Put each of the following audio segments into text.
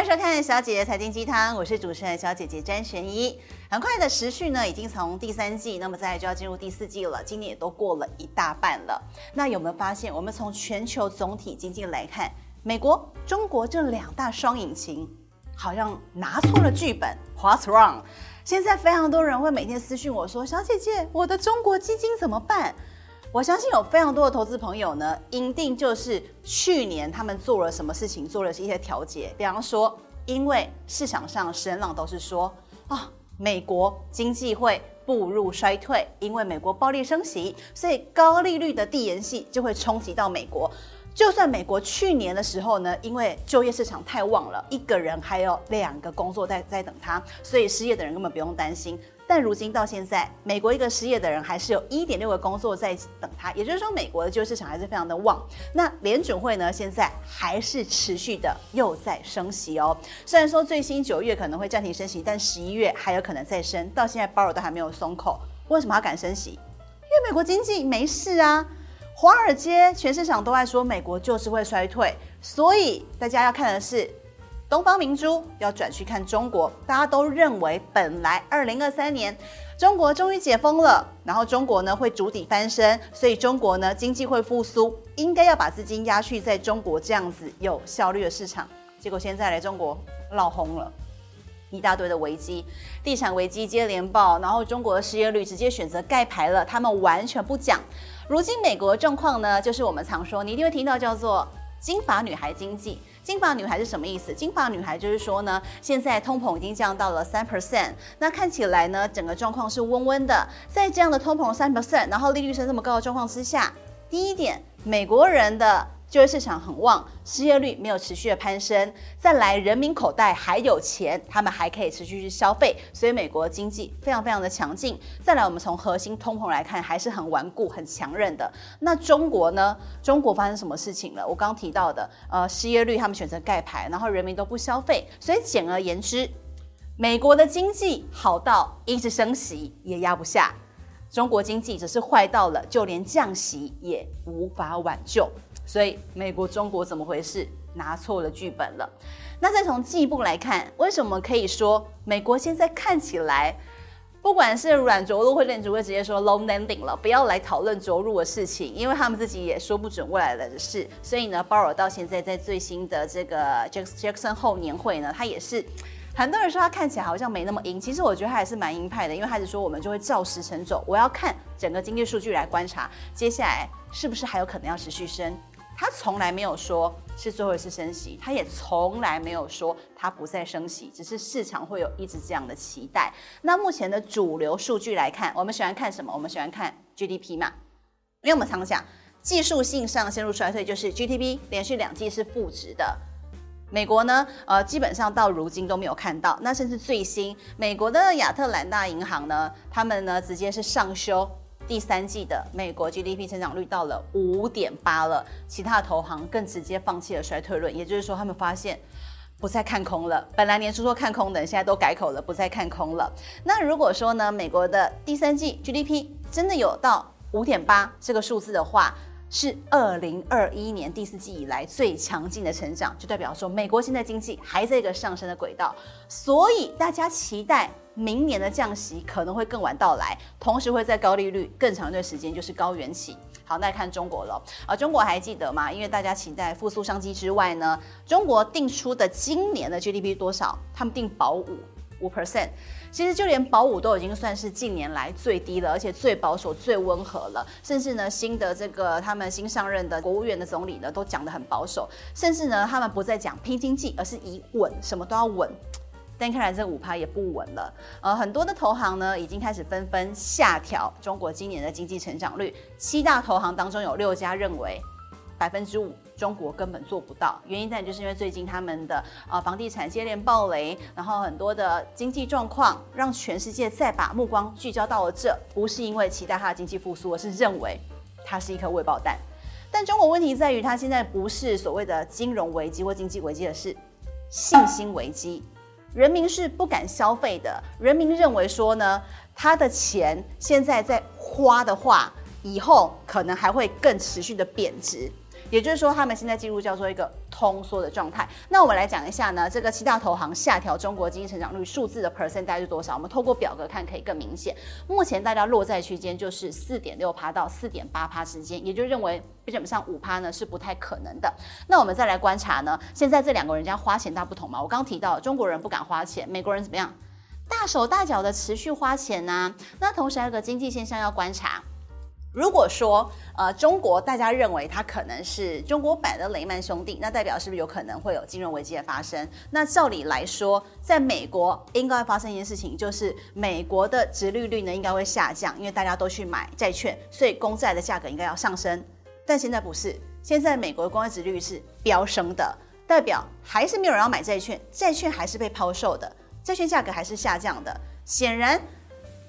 欢迎收看小姐姐财经鸡汤，我是主持人小姐姐詹璇一。很快的时序呢，已经从第三季，那么再就要进入第四季了。今年也都过了一大半了。那有没有发现，我们从全球总体经济来看，美国、中国这两大双引擎好像拿错了剧本？What's wrong？现在非常多人会每天私讯我说：“小姐姐，我的中国基金怎么办？”我相信有非常多的投资朋友呢，一定就是去年他们做了什么事情，做了一些调节。比方说，因为市场上声浪都是说啊，美国经济会步入衰退，因为美国暴力升息，所以高利率的递延系就会冲击到美国。就算美国去年的时候呢，因为就业市场太旺了，一个人还有两个工作在在等他，所以失业的人根本不用担心。但如今到现在，美国一个失业的人还是有一点六个工作在等他，也就是说，美国的就业市场还是非常的旺。那联准会呢，现在还是持续的又在升息哦。虽然说最新九月可能会暂停升息，但十一月还有可能再升。到现在鲍尔都还没有松口，为什么要敢升息？因为美国经济没事啊。华尔街全市场都在说美国就是会衰退，所以大家要看的是。东方明珠要转去看中国，大家都认为本来二零二三年中国终于解封了，然后中国呢会逐底翻身，所以中国呢经济会复苏，应该要把资金压去在中国这样子有效率的市场。结果现在来中国闹红了，一大堆的危机，地产危机接连爆，然后中国的失业率直接选择盖牌了，他们完全不讲。如今美国状况呢，就是我们常说，你一定会听到叫做金发女孩经济。金发女孩是什么意思？金发女孩就是说呢，现在通膨已经降到了三 percent，那看起来呢，整个状况是温温的。在这样的通膨三 percent，然后利率升这么高的状况之下，第一点，美国人的。就业市场很旺，失业率没有持续的攀升，再来人民口袋还有钱，他们还可以持续去消费，所以美国经济非常非常的强劲。再来，我们从核心通膨来看，还是很顽固、很强韧的。那中国呢？中国发生什么事情了？我刚提到的，呃，失业率他们选择盖牌，然后人民都不消费，所以简而言之，美国的经济好到一直升息也压不下，中国经济只是坏到了就连降息也无法挽救。所以美国、中国怎么回事？拿错了剧本了。那再从进一步来看，为什么可以说美国现在看起来，不管是软着陆或者只会直接说 long landing 了，不要来讨论着陆的事情，因为他们自己也说不准未来的事。所以呢，鲍尔到现在在最新的这个 Jackson 后年会呢，他也是。很多人说他看起来好像没那么鹰，其实我觉得他还是蛮鹰派的，因为他是说我们就会照时程走，我要看整个经济数据来观察，接下来是不是还有可能要持续升。他从来没有说是最后一次升息，他也从来没有说他不再升息，只是市场会有一直这样的期待。那目前的主流数据来看，我们喜欢看什么？我们喜欢看 GDP 嘛，因为我们常讲技术性上陷入衰退，就是 GDP 连续两季是负值的。美国呢，呃，基本上到如今都没有看到。那甚至最新，美国的亚特兰大银行呢，他们呢直接是上修。第三季的美国 GDP 增长率到了五点八了，其他的投行更直接放弃了衰退论，也就是说他们发现不再看空了。本来年初说看空的，现在都改口了，不再看空了。那如果说呢，美国的第三季 GDP 真的有到五点八这个数字的话，是二零二一年第四季以来最强劲的成长，就代表说美国现在经济还在一个上升的轨道，所以大家期待。明年的降息可能会更晚到来，同时会在高利率更长一段时间，就是高原期。好，那看中国了啊，中国还记得吗？因为大家期待复苏商机之外呢，中国定出的今年的 GDP 多少？他们定保五五 percent，其实就连保五都已经算是近年来最低了，而且最保守、最温和了。甚至呢，新的这个他们新上任的国务院的总理呢，都讲得很保守，甚至呢，他们不再讲拼经济，而是以稳，什么都要稳。但看来这五趴也不稳了，呃，很多的投行呢已经开始纷纷下调中国今年的经济成长率。七大投行当中有六家认为百分之五中国根本做不到。原因在就是因为最近他们的呃房地产接连暴雷，然后很多的经济状况让全世界再把目光聚焦到了这，不是因为期待它的经济复苏，而是认为它是一颗未爆弹。但中国问题在于，它现在不是所谓的金融危机或经济危机，而是信心危机。人民是不敢消费的，人民认为说呢，他的钱现在在花的话，以后可能还会更持续的贬值。也就是说，他们现在进入叫做一个通缩的状态。那我们来讲一下呢，这个七大投行下调中国经济成长率数字的 percent 大概是多少？我们透过表格看可以更明显。目前大家落在区间就是四点六趴到四点八趴之间，也就认为基本上五趴呢是不太可能的。那我们再来观察呢，现在这两个人家花钱大不同嘛？我刚提到中国人不敢花钱，美国人怎么样？大手大脚的持续花钱呐、啊。那同时还有个经济现象要观察。如果说呃中国大家认为它可能是中国版的雷曼兄弟，那代表是不是有可能会有金融危机的发生？那照理来说，在美国应该发生一件事情，就是美国的殖利率呢应该会下降，因为大家都去买债券，所以公债的价格应该要上升。但现在不是，现在美国的公债殖利率是飙升的，代表还是没有人要买债券，债券还是被抛售的，债券价格还是下降的，显然。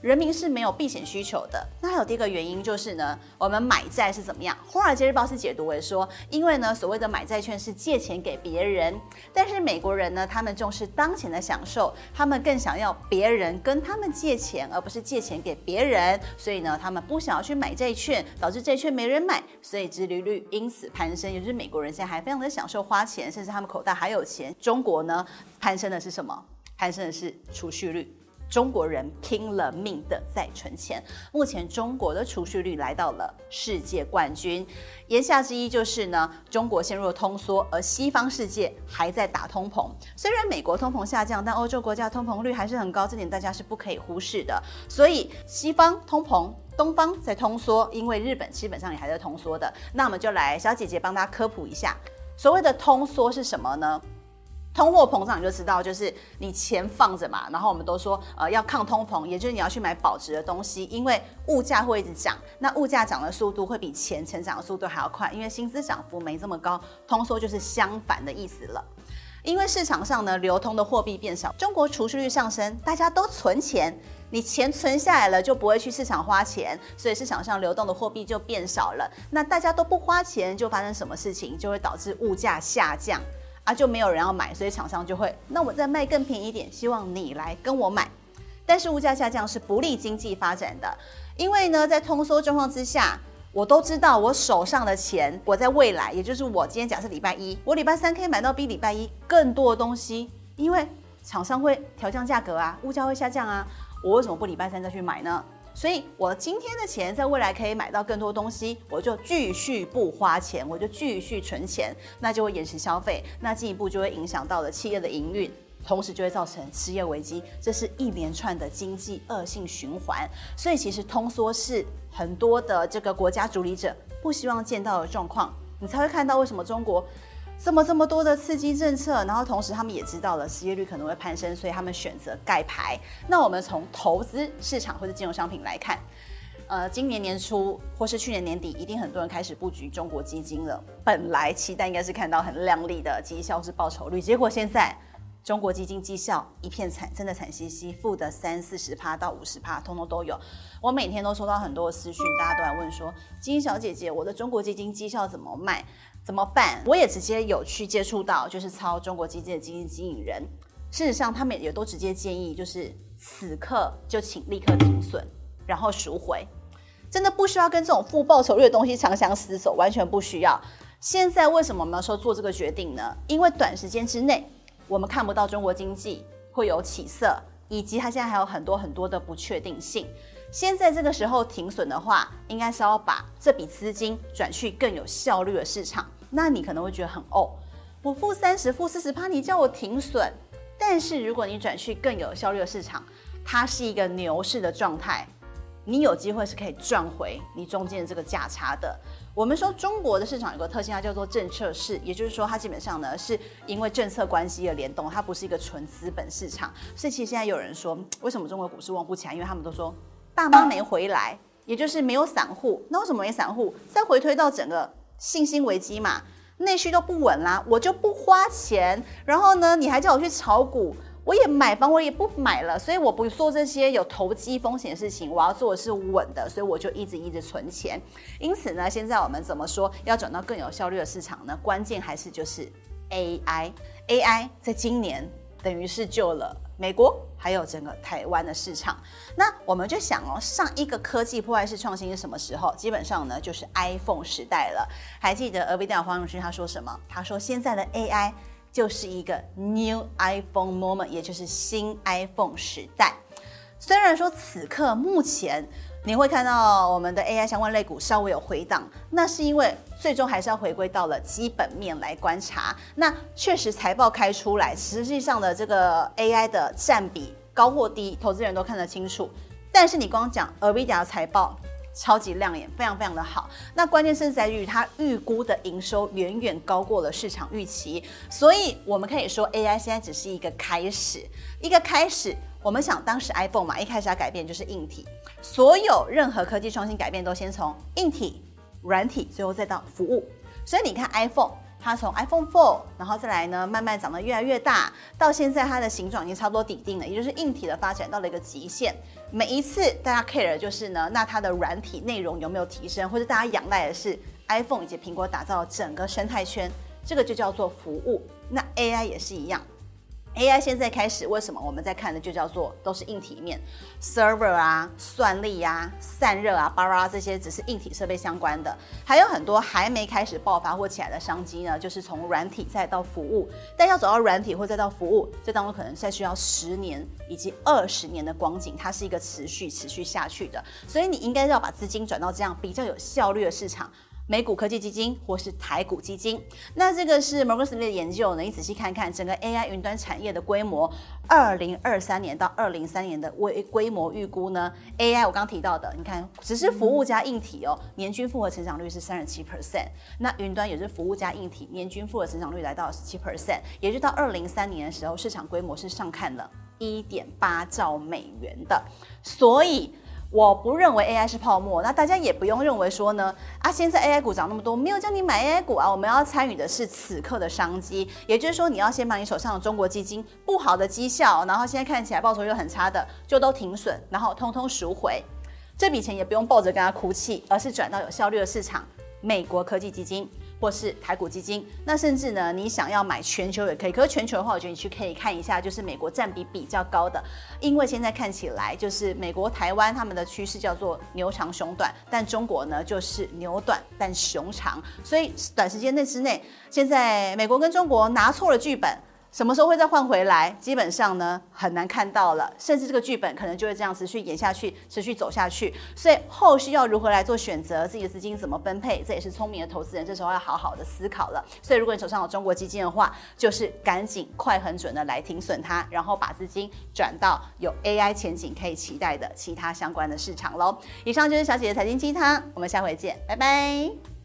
人民是没有避险需求的。那还有第一个原因就是呢，我们买债是怎么样？《华尔街日报》是解读为说，因为呢，所谓的买债券是借钱给别人，但是美国人呢，他们重视当前的享受，他们更想要别人跟他们借钱，而不是借钱给别人。所以呢，他们不想要去买债券，导致债券没人买，所以殖利率因此攀升。也就是美国人现在还非常的享受花钱，甚至他们口袋还有钱。中国呢，攀升的是什么？攀升的是储蓄率。中国人拼了命的在存钱，目前中国的储蓄率来到了世界冠军。言下之意就是呢，中国陷入了通缩，而西方世界还在打通膨。虽然美国通膨下降，但欧洲国家通膨率还是很高，这点大家是不可以忽视的。所以西方通膨，东方在通缩，因为日本基本上也还在通缩的。那我们就来小姐姐帮大家科普一下，所谓的通缩是什么呢？通货膨胀你就知道，就是你钱放着嘛，然后我们都说，呃，要抗通膨，也就是你要去买保值的东西，因为物价会一直涨，那物价涨的速度会比钱成长的速度还要快，因为薪资涨幅没这么高，通缩就是相反的意思了。因为市场上呢，流通的货币变少，中国储蓄率上升，大家都存钱，你钱存下来了就不会去市场花钱，所以市场上流动的货币就变少了，那大家都不花钱，就发生什么事情？就会导致物价下降。啊，就没有人要买，所以厂商就会，那我再卖更便宜一点，希望你来跟我买。但是物价下降是不利经济发展的，因为呢，在通缩状况之下，我都知道我手上的钱，我在未来，也就是我今天假设礼拜一，我礼拜三可以买到比礼拜一更多的东西，因为厂商会调降价格啊，物价会下降啊，我为什么不礼拜三再去买呢？所以，我今天的钱在未来可以买到更多东西，我就继续不花钱，我就继续存钱，那就会延迟消费，那进一步就会影响到了企业的营运，同时就会造成失业危机，这是一连串的经济恶性循环。所以，其实通缩是很多的这个国家主理者不希望见到的状况，你才会看到为什么中国。这么这么多的刺激政策，然后同时他们也知道了失业率可能会攀升，所以他们选择盖牌。那我们从投资市场或者金融商品来看，呃，今年年初或是去年年底，一定很多人开始布局中国基金了。本来期待应该是看到很亮丽的绩效是报酬率，结果现在中国基金绩效一片惨，真的惨兮兮，负的三四十趴到五十趴，通通都有。我每天都收到很多的私讯，大家都来问说：“金小姐姐，我的中国基金绩效怎么卖？”怎么办？我也直接有去接触到，就是操中国基金的基金经理人。事实上，他们也都直接建议，就是此刻就请立刻停损，然后赎回。真的不需要跟这种负报酬率的东西长相厮守，完全不需要。现在为什么我们要说做这个决定呢？因为短时间之内，我们看不到中国经济会有起色，以及它现在还有很多很多的不确定性。现在这个时候停损的话，应该是要把这笔资金转去更有效率的市场。那你可能会觉得很哦，我负三十、负四十趴，你叫我停损。但是如果你转去更有效率的市场，它是一个牛市的状态，你有机会是可以赚回你中间的这个价差的。我们说中国的市场有个特性，它叫做政策市，也就是说它基本上呢是因为政策关系而联动，它不是一个纯资本市场。所以其实现在有人说，为什么中国股市旺不起来？因为他们都说大妈没回来，也就是没有散户。那为什么没散户？再回推到整个。信心危机嘛，内需都不稳啦，我就不花钱。然后呢，你还叫我去炒股，我也买房，我也不买了。所以我不做这些有投机风险的事情，我要做的是稳的，所以我就一直一直存钱。因此呢，现在我们怎么说要转到更有效率的市场呢？关键还是就是 AI，AI 在今年等于是救了美国。还有整个台湾的市场，那我们就想哦，上一个科技破坏式创新是什么时候？基本上呢，就是 iPhone 时代了。还记得 NVIDIA 黄永勋他说什么？他说现在的 AI 就是一个 New iPhone moment，也就是新 iPhone 时代。虽然说此刻目前。你会看到我们的 AI 相关类股稍微有回档，那是因为最终还是要回归到了基本面来观察。那确实财报开出来，实际上的这个 AI 的占比高或低，投资人都看得清楚。但是你光讲 NVIDIA 的财报超级亮眼，非常非常的好。那关键是在于它预估的营收远远高过了市场预期，所以我们可以说 AI 现在只是一个开始，一个开始。我们想当时 iPhone 嘛，一开始要改变就是硬体，所有任何科技创新改变都先从硬体、软体，最后再到服务。所以你看 iPhone，它从 iPhone Four，然后再来呢，慢慢长得越来越大，到现在它的形状已经差不多底定了，也就是硬体的发展到了一个极限。每一次大家 care 的就是呢，那它的软体内容有没有提升，或者大家仰赖的是 iPhone 以及苹果打造整个生态圈，这个就叫做服务。那 AI 也是一样。AI 现在开始，为什么我们在看的就叫做都是硬体面，server 啊、算力啊、散热啊、巴拉这些只是硬体设备相关的，还有很多还没开始爆发或起来的商机呢，就是从软体再到服务，但要走到软体或再到服务，这当中可能再需要十年以及二十年的光景，它是一个持续持续下去的，所以你应该要把资金转到这样比较有效率的市场。美股科技基金或是台股基金，那这个是摩根士丹利的研究呢。你仔细看看整个 AI 云端产业的规模，二零二三年到二零三年的规规模预估呢？AI 我刚提到的，你看只是服务加硬体哦，年均复合成长率是三十七 percent。那云端也是服务加硬体，年均复合成长率来到十七 percent，也就到二零三年的时候，市场规模是上看了一点八兆美元的，所以。我不认为 AI 是泡沫，那大家也不用认为说呢，啊，现在 AI 股涨那么多，没有叫你买 AI 股啊。我们要参与的是此刻的商机，也就是说，你要先把你手上的中国基金不好的绩效，然后现在看起来报酬又很差的，就都停损，然后通通赎回，这笔钱也不用抱着跟他哭泣，而是转到有效率的市场，美国科技基金。或是台股基金，那甚至呢，你想要买全球也可以。可是全球的话，我觉得你去可以看一下，就是美国占比比较高的，因为现在看起来就是美国、台湾他们的趋势叫做牛长熊短，但中国呢就是牛短但熊长，所以短时间内之内，现在美国跟中国拿错了剧本。什么时候会再换回来？基本上呢，很难看到了，甚至这个剧本可能就会这样持续演下去，持续走下去。所以后续要如何来做选择，自己的资金怎么分配，这也是聪明的投资人这时候要好好的思考了。所以如果你手上有中国基金的话，就是赶紧快狠准的来停损它，然后把资金转到有 AI 前景可以期待的其他相关的市场喽。以上就是小姐姐财经鸡汤，我们下回见，拜拜。